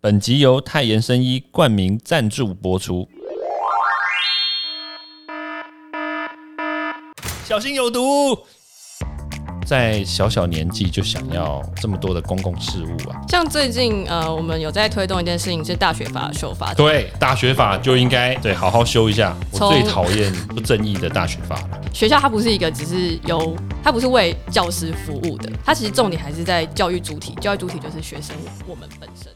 本集由泰妍生医冠名赞助播出。小心有毒！在小小年纪就想要这么多的公共事务啊？像最近呃，我们有在推动一件事情，是大学法的修法。对，大学法就应该对好好修一下。我最讨厌不正义的大学法了。学校它不是一个只是由它不是为教师服务的，它其实重点还是在教育主体，教育主体就是学生我们本身。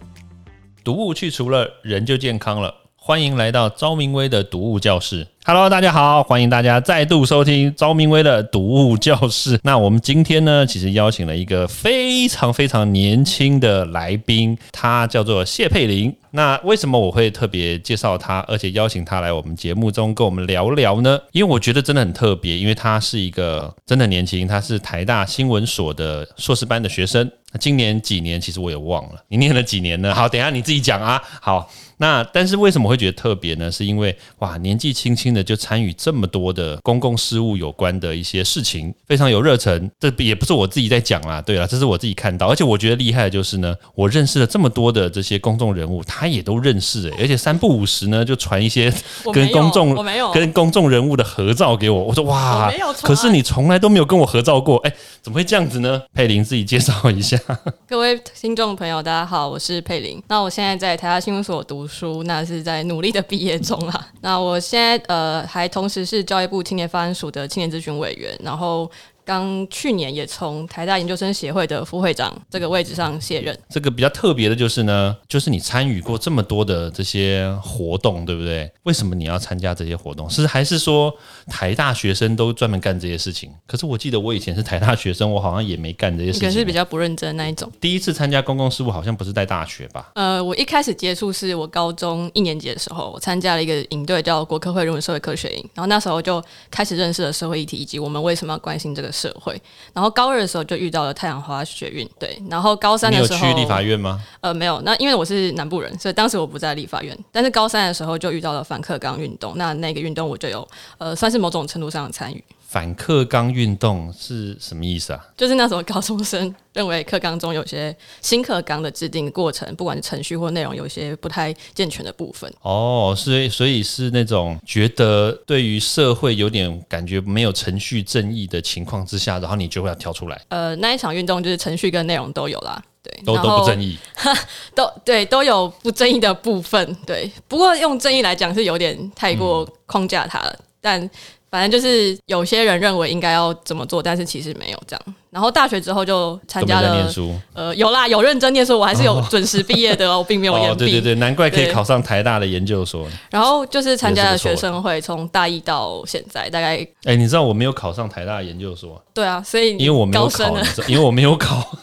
毒物去除了，人就健康了。欢迎来到昭明威的毒物教室。Hello，大家好，欢迎大家再度收听昭明威的毒物教室。那我们今天呢，其实邀请了一个非常非常年轻的来宾，他叫做谢佩玲。那为什么我会特别介绍他，而且邀请他来我们节目中跟我们聊聊呢？因为我觉得真的很特别，因为他是一个真的年轻，他是台大新闻所的硕士班的学生。那今年几年？其实我也忘了，你念了几年呢？好，等一下你自己讲啊。好，那但是为什么会觉得特别呢？是因为哇，年纪轻轻的就参与这么多的公共事务有关的一些事情，非常有热忱。这也不是我自己在讲啦，对啦，这是我自己看到，而且我觉得厉害的就是呢，我认识了这么多的这些公众人物，他也都认识诶，而且三不五时呢就传一些跟公众跟公众人物的合照给我。我说哇可是你从来都没有跟我合照过，哎，怎么会这样子呢？佩玲自己介绍一下。各位听众朋友，大家好，我是佩玲。那我现在在台大新闻所读书，那是在努力的毕业中啦。那我现在呃还同时是教育部青年发展署的青年咨询委员，然后刚去年也从台大研究生协会的副会长这个位置上卸任。这个比较特别的就是呢，就是你参与过这么多的这些活动，对不对？为什么你要参加这些活动？是还是说台大学生都专门干这些事情？可是我记得我以前是台大学生，我好像也没干这些事情。可是比较不认真那一种。第一次参加公共事务，好像不是在大学吧？呃，我一开始接触是我高中一年级的时候，我参加了一个营队，叫国科会人文社会科学营，然后那时候就开始认识了社会议题以及我们为什么要关心这个社会。然后高二的时候就遇到了太阳花学运，对，然后高三的时候，去立法院吗？呃，没有，那因为我是南部人，所以当时我不在立法院。但是高三的时候就遇到了反克刚运动，那那个运动我就有呃，算是某种程度上的参与。反课纲运动是什么意思啊？就是那时候高中生认为课纲中有些新课纲的制定过程，不管是程序或内容，有一些不太健全的部分。哦，所以所以是那种觉得对于社会有点感觉没有程序正义的情况之下，然后你就会要跳出来，呃，那一场运动就是程序跟内容都有啦，对，都都不正义。都对，都有不正义的部分，对。不过用正义来讲是有点太过框架它了，但反正就是有些人认为应该要怎么做，但是其实没有这样。然后大学之后就参加了念，书。呃，有啦，有认真念书，我还是有准时毕业的哦，我并没有延 哦，毕。对对对，难怪可以考上台大的研究所。然后就是参加了学生会，从大一到现在，大概哎，你知道我没有考上台大的研究所，对啊，所以因为我没有考，因为我没有考。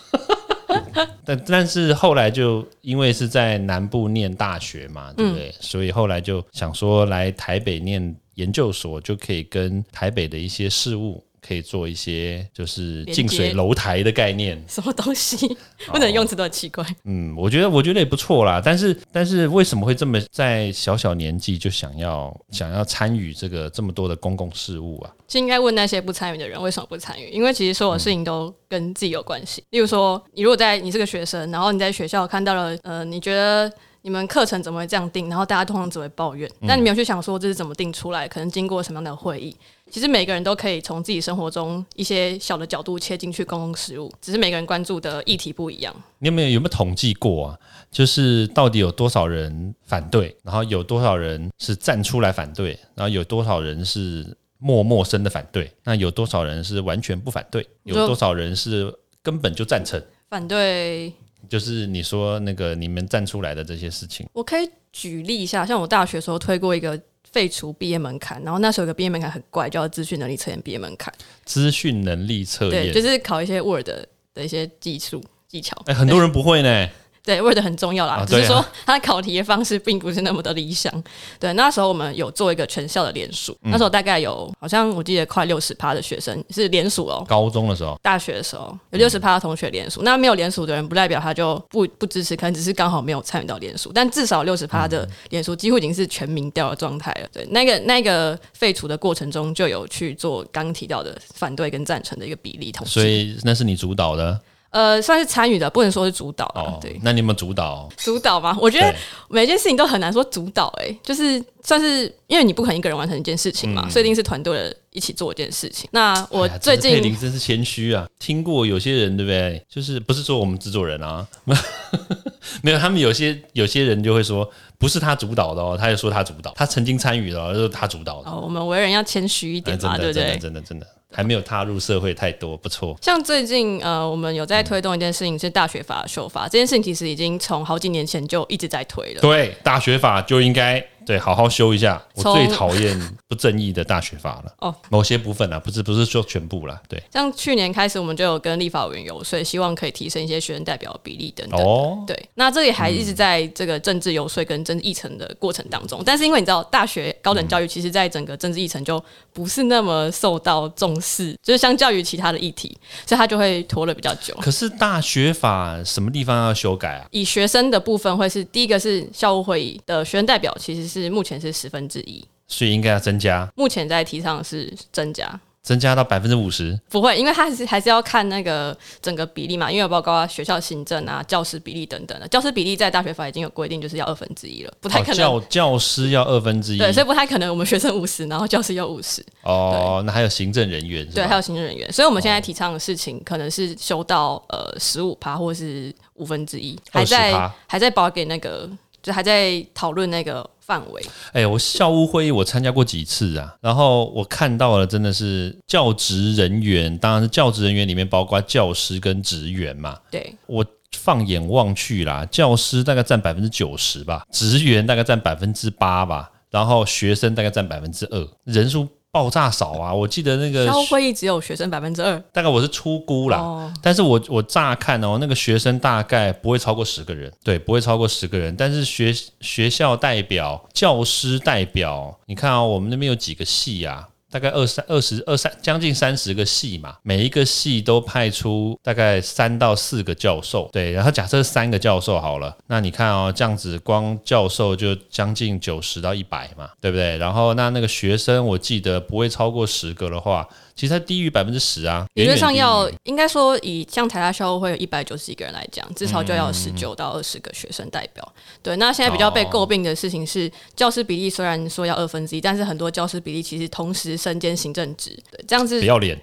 但但是后来就因为是在南部念大学嘛，对不嗯对？所以后来就想说来台北念研究所，就可以跟台北的一些事务可以做一些就是近水楼台的概念。什么东西不能用词都很奇怪。嗯，我觉得我觉得也不错啦，但是但是为什么会这么在小小年纪就想要想要参与这个这么多的公共事务啊？就应该问那些不参与的人为什么不参与，因为其实所有事情都跟自己有关系。例如说，你如果在你是个学生，然后你在学校看到了，呃，你觉得你们课程怎么会这样定，然后大家通常只会抱怨，但你没有去想说这是怎么定出来，可能经过什么样的会议。其实每个人都可以从自己生活中一些小的角度切进去公共事务，只是每个人关注的议题不一样。你有没有有没有统计过啊？就是到底有多少人反对，然后有多少人是站出来反对，然后有多少人是默默声的反对，那有多少人是完全不反对，有多少人是根本就赞成？反对就是你说那个你们站出来的这些事情，我可以举例一下，像我大学的时候推过一个废除毕业门槛，然后那时候有个毕业门槛很怪，叫资讯能力测验毕业门槛，资讯能力测对，验，就是考一些 Word 的一些技术技巧。哎、很多人不会呢。对 Word 很重要啦，只是说它考题的方式并不是那么的理想。对，那时候我们有做一个全校的联署，嗯那时候大概有好像我记得快六十趴的学生是联署哦。高中的时候，大学的时候有六十趴的同学联署，那没有联署的人不代表他就不不支持，可能只是刚好没有参与到联署，但至少六十趴的嗯联署几乎已经是全民调的状态了。对，那个那个废除的过程中就有去做刚刚提到的反对跟赞成的一个比例统计。所以那是你主导的。呃，算是参与的，不能说是主导对，那你有没有主导？主导吗，我觉得对每件事情都很难说主导、欸，就是算是因为你不可能一个人完成一件事情嘛，所以一定是团队的一起做一件事情。那我最真是佩近林真是谦虚啊！听过有些人对不对？就是不是说我们制作人啊，没有，他们有些有些人就会说不是他主导的哦，他就说他主导，他曾经参与的哦，就是他主导的。哦，我们为人要谦虚一哎点嘛，真的真的对不对？真的真的还没有踏入社会太多，不错。像最近呃，我们有在推动一件事情是大学法的修法，这件事情其实已经从好几年前就一直在推了。对，大学法就应该对好好修一下。我最讨厌不正义的大学法了。哦，某些部分啊，不是不是说全部啦。对，像去年开始，我们就有跟立法委员游说，希望可以提升一些学生代表的比例等等。哦，对，那这也还一直在这个政治游说跟政治议程的过程当中，但是因为你知道，大学高等教育其实在整个政治议程就不是那么受到重视，就是相较于其他的议题，所以它就会拖了比较久。可是大学法什么地方要修改啊？以学生的部分会是第一个是校务会议的学生代表，其实是目前是十分之一，所以应该要增加，目前在提倡的是增加。增加到百分之五十。不会，因为它还是还是要看那个整个比例嘛，因为有包括学校行政啊、教师比例等等的。教师比例在大学法已经有规定，就是要二分之一了，不太哦，可能。教教师要二分之一。对，所以不太可能我们学生五十，然后教师要五十，哦，那还有行政人员是？对，还有行政人员。所以我们现在提倡的事情可能是修到呃十五趴或是五分之一，还在20%还在保给那个，就还在讨论那个范围。哎、我校务会议我参加过几次啊，然后我看到了真的是教职人员，当然是教职人员里面包括教师跟职员嘛。对，我放眼望去啦，教师大概占百分之九十吧，职员大概占百分之八吧，然后学生大概占百分之二，人数爆炸少啊！我记得那个校务会议只有学生百分之二。大概我是初估啦，哦，但是我我乍看哦，那个学生大概不会超过十个人，对，不会超过十个人。但是学学校代表、教师代表，你看啊、我们那边有几个系啊？大概二三、二十二三，将近三十个系嘛，每一个系都派出大概三到四个教授，对，然后假设三个教授好了，那你看哦，这样子光教授就将近九十到一百嘛，对不对？然后那那个学生，我记得不会超过十个的话，其实它低于百分之十啊，理论上要应该说以像台大校务会有一百九十几个人来讲，至少就要嗯十九到二十个学生代表。对，那现在比较被诟病的事情是，教师比例虽然说要二分之一，但是很多教师比例其实同时身兼行政职，对，这样子不要脸。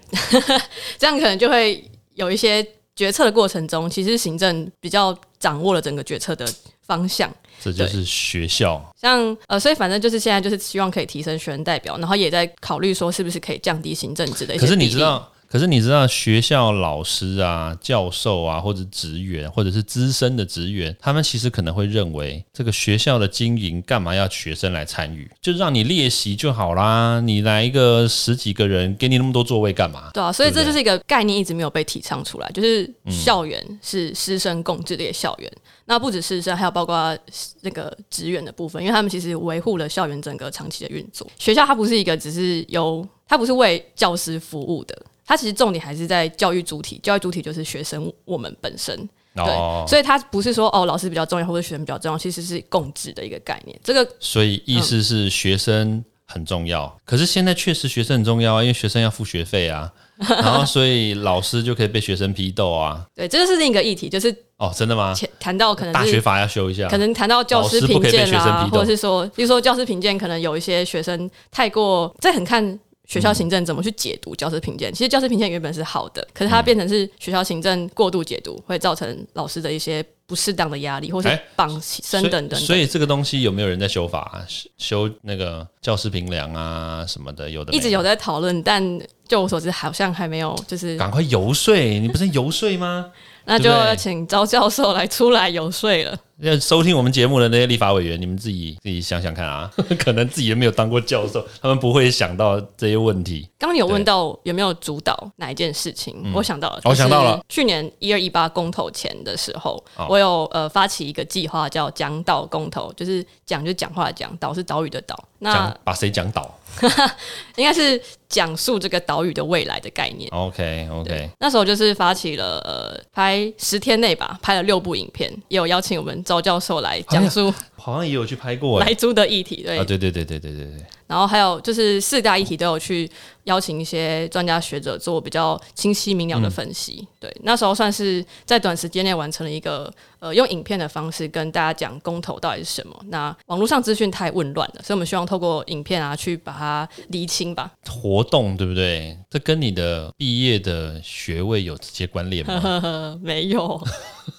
这样可能就会有一些决策的过程中，其实行政比较掌握了整个决策的方向。这就是学校。像呃，所以反正就是现在就是希望可以提升学生代表，然后也在考虑说是不是可以降低行政职的一些可是你知道，可是你知道学校老师啊、教授啊，或者职员，或者是资深的职员，他们其实可能会认为，这个学校的经营干嘛要学生来参与？就让你列席就好啦，你来一个十几个人，给你那么多座位干嘛？对啊，所以这就是一个概念一直没有被提倡出来，就是校园是师生共治的一个校园。那不止师生，还有包括那个职员的部分，因为他们其实维护了校园整个长期的运作。学校它不是一个只是由它不是为教师服务的，它其实重点还是在教育主体，教育主体就是学生我们本身。对，哦，所以它不是说哦老师比较重要或者学生比较重要，其实是共治的一个概念。这个所以意思是学生很重要。可是现在确实学生很重要啊，因为学生要付学费啊，然后所以老师就可以被学生批斗啊。对，这就是另一个议题，就是哦，真的吗？前谈到可能大学法要修一下，可能谈到教师评鉴啦、老师不可以被学生批斗或者是说，比如说教师评鉴，可能有一些学生太过，这很看学校行政怎么去解读教师评鉴。其实教师评鉴原本是好的，可是它变成是学校行政过度解读，会造成老师的一些不适当的压力，或是哎绑生等等等。所以。所以这个东西有没有人在修法、啊？修修那个教师评量啊什么的，有的一直有在讨论，但就我所知，好像还没有，就是赶快游说，你不是游说吗？那就要请招教授来出来游说了。要收听我们节目的那些立法委员，你们自己自己想想看啊，可能自己也没有当过教授，他们不会想到这些问题。刚刚有问到有没有主导哪一件事情，我想到了，我想到了。去年一二一八公投前的时候，哦我有呃发起一个计划叫讲岛公投，就是讲就讲话的讲，岛是岛屿的岛，那把谁讲岛 应该是讲述这个岛屿的未来的概念。？OK OK，那时候就是发起了呃拍十天内吧，拍了六部影片，也有邀请我们赵教授来讲述。好像也有去拍过哎来租的议题，对啊，对对对对对对对，然后还有就是四大议题都有去邀请一些专家学者做比较清晰明了的分析。对，那时候算是在短时间内完成了一个呃用影片的方式跟大家讲公投到底是什么。那网络上资讯太混乱了，所以我们希望透过影片啊去把它厘清吧。活动对不对？这跟你的毕业的学位有直接关联吗？呃，没有，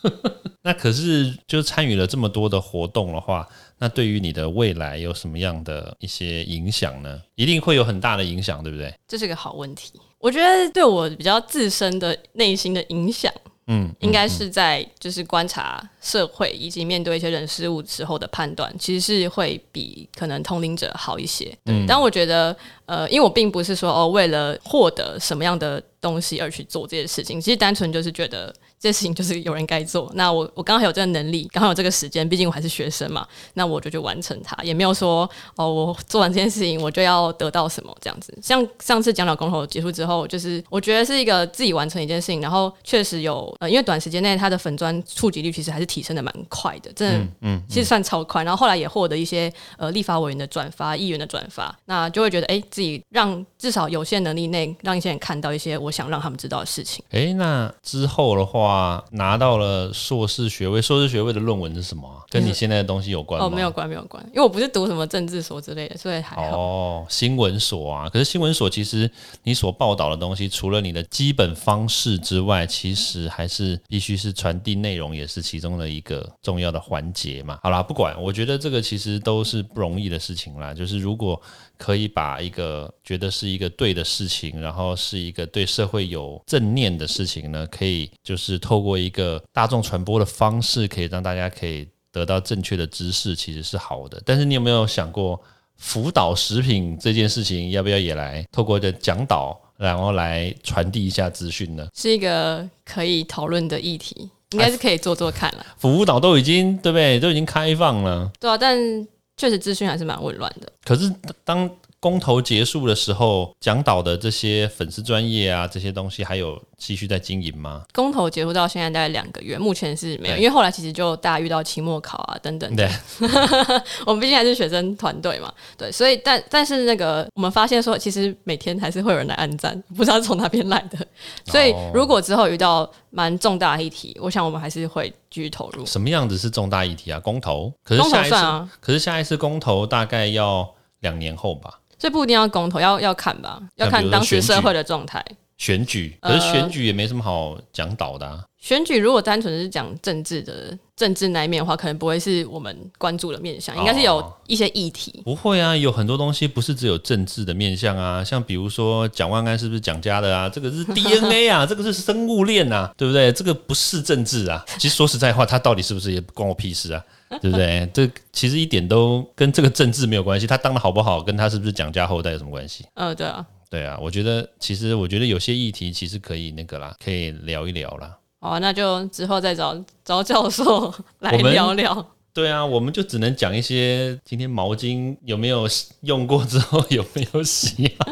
那可是就参与了这么多的活动的话，那对于你的未来有什么样的一些影响呢？一定会有很大的影响，对不对？这是个好问题。我觉得对我比较自身的内心的影响，嗯，应该是在就是观察社会以及面对一些人事物时候的判断，其实是会比可能同龄者好一些。对，嗯但我觉得呃，因为我并不是说哦为了获得什么样的东西而去做这些事情，其实单纯就是觉得这些事情就是有人该做。那我我刚好有这个能力，刚好有这个时间，毕竟我还是学生嘛，那我就去完成它，也没有说哦我做完这件事情我就要得到什么这样子。像上次讲老公投结束之后，就是我觉得是一个自己完成一件事情，然后确实有呃，因为短时间内它的粉砖触及率其实还是提升的蛮快的，真的，嗯，其实算超快。然后后来也获得一些呃立法委员的转发、议员的转发，那就会觉得哎、自己让至少有限能力内让一些人看到一些我想让他们知道的事情。诶，那之后的话，拿到了硕士学位，硕士学位的论文是什么啊、跟你现在的东西有关吗？哦，没有关，没有关，因为我不是读什么政治所之类的，所以还好。哦，新闻所啊，可是新闻所其实你所报道的东西，除了你的基本方式之外，其实还是必须是传递内容，也是其中的一个重要的环节嘛。好啦，不管，我觉得这个其实都是不容易的事情啦。就是如果可以把一个觉得是一个对的事情，然后是一个对社会有正念的事情呢，可以就是透过一个大众传播的方式，可以让大家可以得到正确的知识，其实是好的。但是你有没有想过？辅导食品这件事情，要不要也来透过的讲导，然后来传递一下资讯呢？是一个可以讨论的议题，应该是可以做做看了。辅导都已经对不对？都已经开放了，对啊，但确实资讯还是蛮混乱的。可是当公投结束的时候，讲导的这些粉丝专业啊，这些东西还有继续在经营吗？公投结束到现在大概两个月，目前是没有，因为后来其实就大家遇到期末考啊等等的，对，我们毕竟还是学生团队嘛，对，所以但但是那个我们发现说，其实每天还是会有人来按赞，不知道是从哪边来的，所以哦如果之后遇到蛮重大的议题，我想我们还是会继续投入。什么样子是重大议题啊？公投，可是下一次，算啊，可是下一次公投大概要两年后吧？所以不一定要公投，要要看吧，要看当时社会的状态。选举，可是呃选举也没什么好讲导的、啊。选举如果单纯是讲政治的政治那一面的话，可能不会是我们关注的面向，应该是有哦一些议题。不会啊，有很多东西不是只有政治的面向啊，像比如说蒋万安是不是蒋家的啊？这个是 DNA 啊，这个是生物链啊，对不对？这个不是政治啊。其实说实在话，他到底是不是也不关我屁事啊，对不对？这其实一点都跟这个政治没有关系，他当的好不好，跟他是不是蒋家后代有什么关系？呃，对啊，对啊，我觉得其实我觉得有些议题其实可以那个啦，可以聊一聊啦。好啊，那就之后再找找教授 来聊聊。对啊，我们就只能讲一些今天毛巾有没有用过之后 有没有洗啊？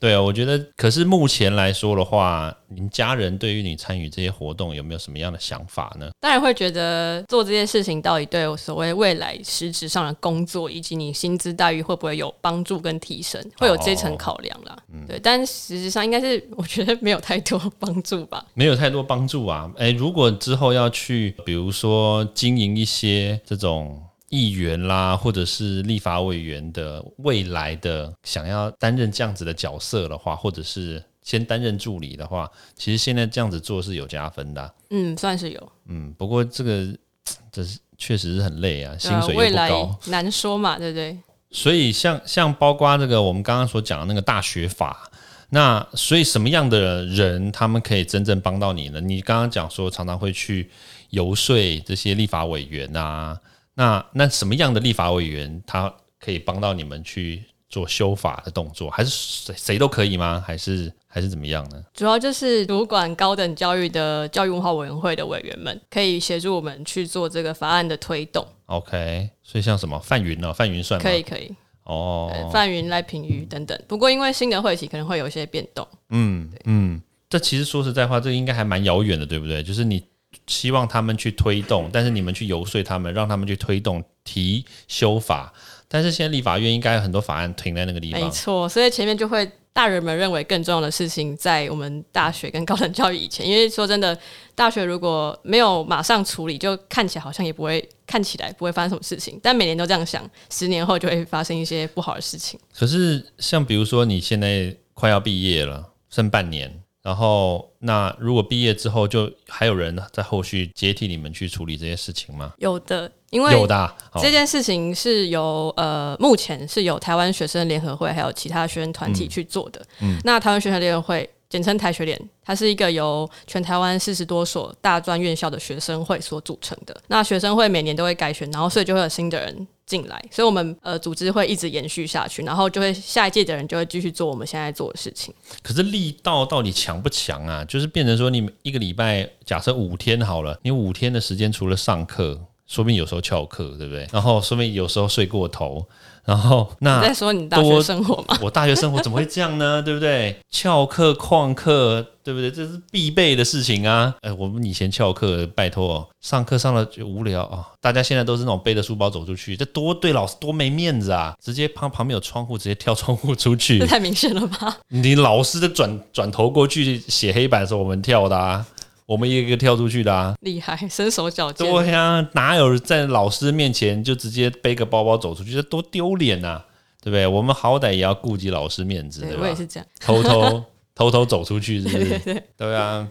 对啊，我觉得，可是目前来说的话，您家人对于你参与这些活动有没有什么样的想法呢？当然会觉得做这些事情到底对我所谓未来实质上的工作以及你薪资待遇会不会有帮助跟提升，会有这层考量啦。嗯对，但实质上应该是我觉得没有太多帮助吧。没有太多帮助啊。诶，如果之后要去，比如说经营一些这种议员啦，或者是立法委员的未来的想要担任这样子的角色的话，或者是先担任助理的话，其实现在这样子做是有加分的啊、嗯，算是有。嗯，不过这个 这是确实是很累啊，薪水未来又不高，难说嘛，对不对？所以像像包括这个我们刚刚所讲的那个大学法，那所以什么样的人他们可以真正帮到你呢？你刚刚讲说常常会去游说这些立法委员啊，那那什么样的立法委员他可以帮到你们去做修法的动作？还是谁谁都可以吗？还是还是怎么样呢？主要就是主管高等教育的教育文化委员会的委员们，可以协助我们去做这个法案的推动。OK，所以像什么范云呢？范云算吗？可以，可以，呃哦，范云、赖品妤等等。不过因为新的会期可能会有一些变动，嗯嗯，这其实说实在话，这个应该还蛮遥远的，对不对？就是你希望他们去推动，但是你们去游说他们，让他们去推动提修法。但是现在立法院应该有很多法案停在那个地方，没错，所以前面就会大人们认为更重要的事情在我们大学跟高等教育以前，因为说真的，大学如果没有马上处理，就看起来好像也不会看起来不会发生什么事情，但每年都这样想，十年后就会发生一些不好的事情。可是像比如说你现在快要毕业了，剩半年。然后，那如果毕业之后，就还有人在后续接替你们去处理这些事情吗？有的，因为有的这件事情是由呃，目前是由台湾学生联合会还有其他学生团体去做的。嗯，那台湾学生联合会。简称台学联，它是一个由全台湾四十多所大专院校的学生会所组成的。那学生会每年都会改选，然后所以就会有新的人进来，所以我们呃组织会一直延续下去，然后就会下一届的人就会继续做我们现在做的事情。可是力道到底强不强啊？就是变成说，你一个礼拜假设五天好了，你五天的时间除了上课，说不定有时候翘课，对不对？然后说不定有时候睡过头。然后，那在说你大学生活吗？我大学生活怎么会这样呢？对不对？翘课、旷课，对不对？这是必备的事情啊！哎，我们以前翘课，拜托，上课上了就无聊啊。大家现在都是那种背着书包走出去，这多对老师多没面子啊！直接旁旁边有窗户，直接跳窗户出去，这太明显了吧？你老师的转转头过去写黑板的时候，我们跳的啊。我们一个一个跳出去的啊，厉害，身手矫健。对呀，哪有在老师面前就直接背个包包走出去，这多丢脸呐，对不对？我们好歹也要顾及老师面子，对吧？我也是这样，偷偷 偷偷走出去，是不是？对对啊，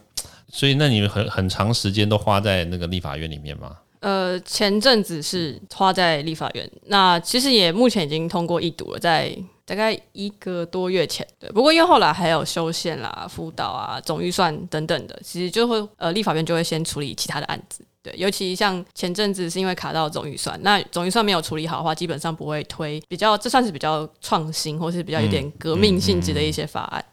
所以那你们很很长时间都花在那个立法院里面吗？呃，前阵子是花在立法院，那其实也目前已经通过一读了，在。大概一个多月前，对，不过因为后来还有修宪啦、辅导啊、总预算等等的，其实就会呃，立法院就会先处理其他的案子，对，尤其像前阵子是因为卡到总预算，那总预算没有处理好的话，基本上不会推比较，这算是比较创新或是比较有点革命性质的一些法案。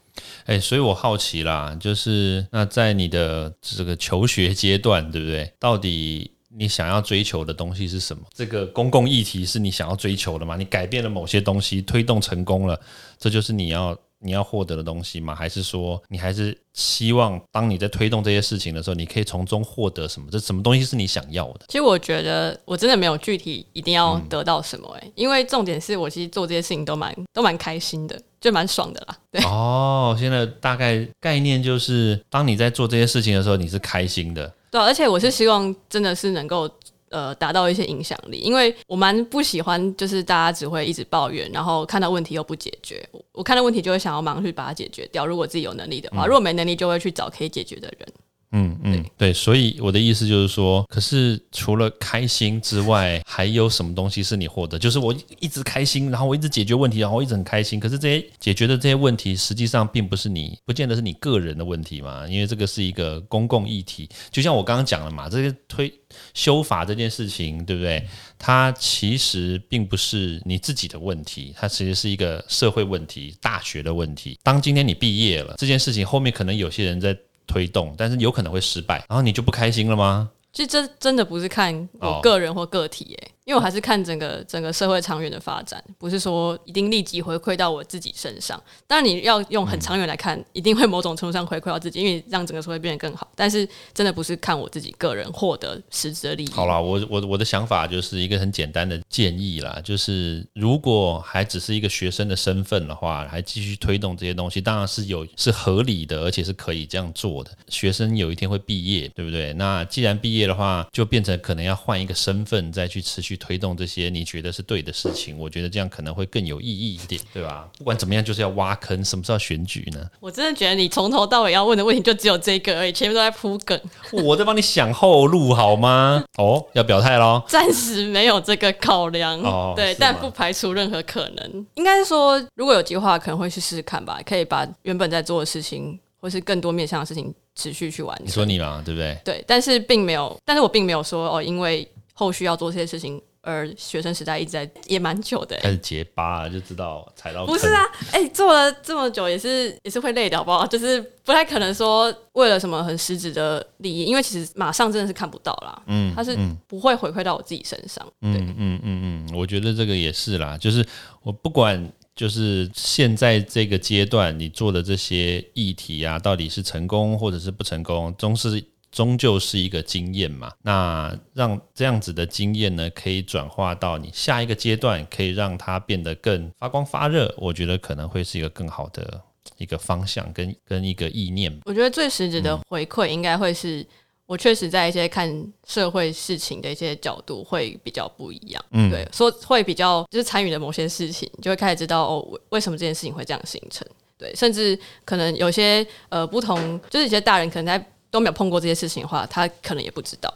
哎，所以我好奇啦，就是那在你的这个求学阶段，对不对？到底？你想要追求的东西是什么？这个公共议题是你想要追求的吗？你改变了某些东西，推动成功了，这就是你要你要获得的东西吗？还是说你还是希望当你在推动这些事情的时候，你可以从中获得什么？这什么东西是你想要的？其实我觉得我真的没有具体一定要得到什么诶，因为重点是我其实做这些事情都蛮都蛮开心的，就蛮爽的啦。对哦，现在大概概念就是，当你在做这些事情的时候，你是开心的。对，而且我是希望真的是能够呃达到一些影响力，因为我蛮不喜欢就是大家只会一直抱怨，然后看到问题又不解决。我看到问题就会想要马上去把它解决掉。如果自己有能力的话，如果没能力就会去找可以解决的人。嗯嗯，对，所以我的意思就是说，可是除了开心之外，还有什么东西是你获得？就是我一直开心，然后我一直解决问题，然后我一直很开心。可是这些解决的这些问题，实际上并不是你，不见得是你个人的问题嘛？因为这个是一个公共议题。就像我刚刚讲了嘛，这些推修法这件事情，对不对？它其实并不是你自己的问题，它其实是一个社会问题、大学的问题。当今天你毕业了，这件事情后面可能有些人在。推动，但是有可能会失败，然后你就不开心了吗？这真的不是看我个人或个体，诶。因为我还是看整个整个社会长远的发展，不是说一定立即回馈到我自己身上。当然，你要用很长远来看，一定会某种程度上回馈到自己，因为让整个社会变得更好。但是，真的不是看我自己个人获得实质的利益。好了，我我我的想法就是一个很简单的建议啦，就是如果还只是一个学生的身份的话，还继续推动这些东西，当然是有是合理的，而且是可以这样做的。学生有一天会毕业，对不对？那既然毕业的话，就变成可能要换一个身份再去持续。推动这些你觉得是对的事情，我觉得这样可能会更有意义一点，对吧？不管怎么样，就是要挖坑。什么时候选举呢？我真的觉得你从头到尾要问的问题就只有这个而已，前面都在铺梗。我在帮你想后路，好吗？哦，要表态喽？暂时没有这个考量，哦，对，但不排除任何可能。应该是说，如果有计划，可能会去试试看吧。可以把原本在做的事情，或是更多面向的事情，持续去完成。你说你嘛，对不对？对，但是并没有，但是我并没有说哦，因为后续要做这些事情。而学生时代一直在也蛮久的，开始结巴就知道踩到。不是啊，哎，做了这么久也是也是会累的，好不好？就是不太可能说为了什么很实质的利益，因为其实马上真的是看不到啦。嗯，他是不会回馈到我自己身上。嗯嗯嗯嗯，我觉得这个也是啦，就是我不管就是现在这个阶段你做的这些议题啊，到底是成功或者是不成功，总是。终究是一个经验嘛。那让这样子的经验呢，可以转化到你下一个阶段，可以让它变得更发光发热。我觉得可能会是一个更好的一个方向跟跟一个意念。我觉得最实质的回馈应该会是。我确实在一些看社会事情的一些角度会比较不一样，嗯，对，说会比较就是参与的某些事情，就会开始知道哦，为什么这件事情会这样形成，对，甚至可能有些呃不同，就是一些大人可能在都没有碰过这些事情的话，他可能也不知道，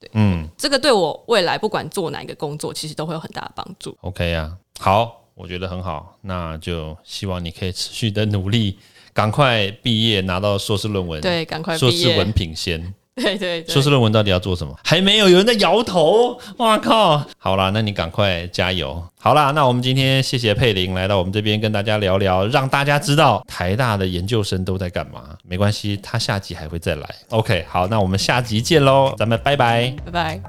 对，嗯，这个对我未来不管做哪一个工作，其实都会有很大的帮助。OK 啊，好，我觉得很好，那就希望你可以持续的努力，赶快毕业拿到硕士论文，对，赶快硕士文凭先。对对，硕士论文到底要做什么？还没有，有人在摇头。哇靠！好啦，那你赶快加油。好啦，那我们今天谢谢佩玲来到我们这边跟大家聊聊，让大家知道台大的研究生都在干嘛。没关系，他下集还会再来。OK，好，那我们下集见喽，咱们拜拜，拜拜。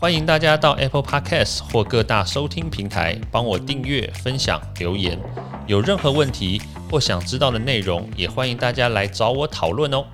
欢迎大家到 Apple Podcast 或各大收听平台帮我订阅、分享、留言。有任何问题或想知道的内容，也欢迎大家来找我讨论哦。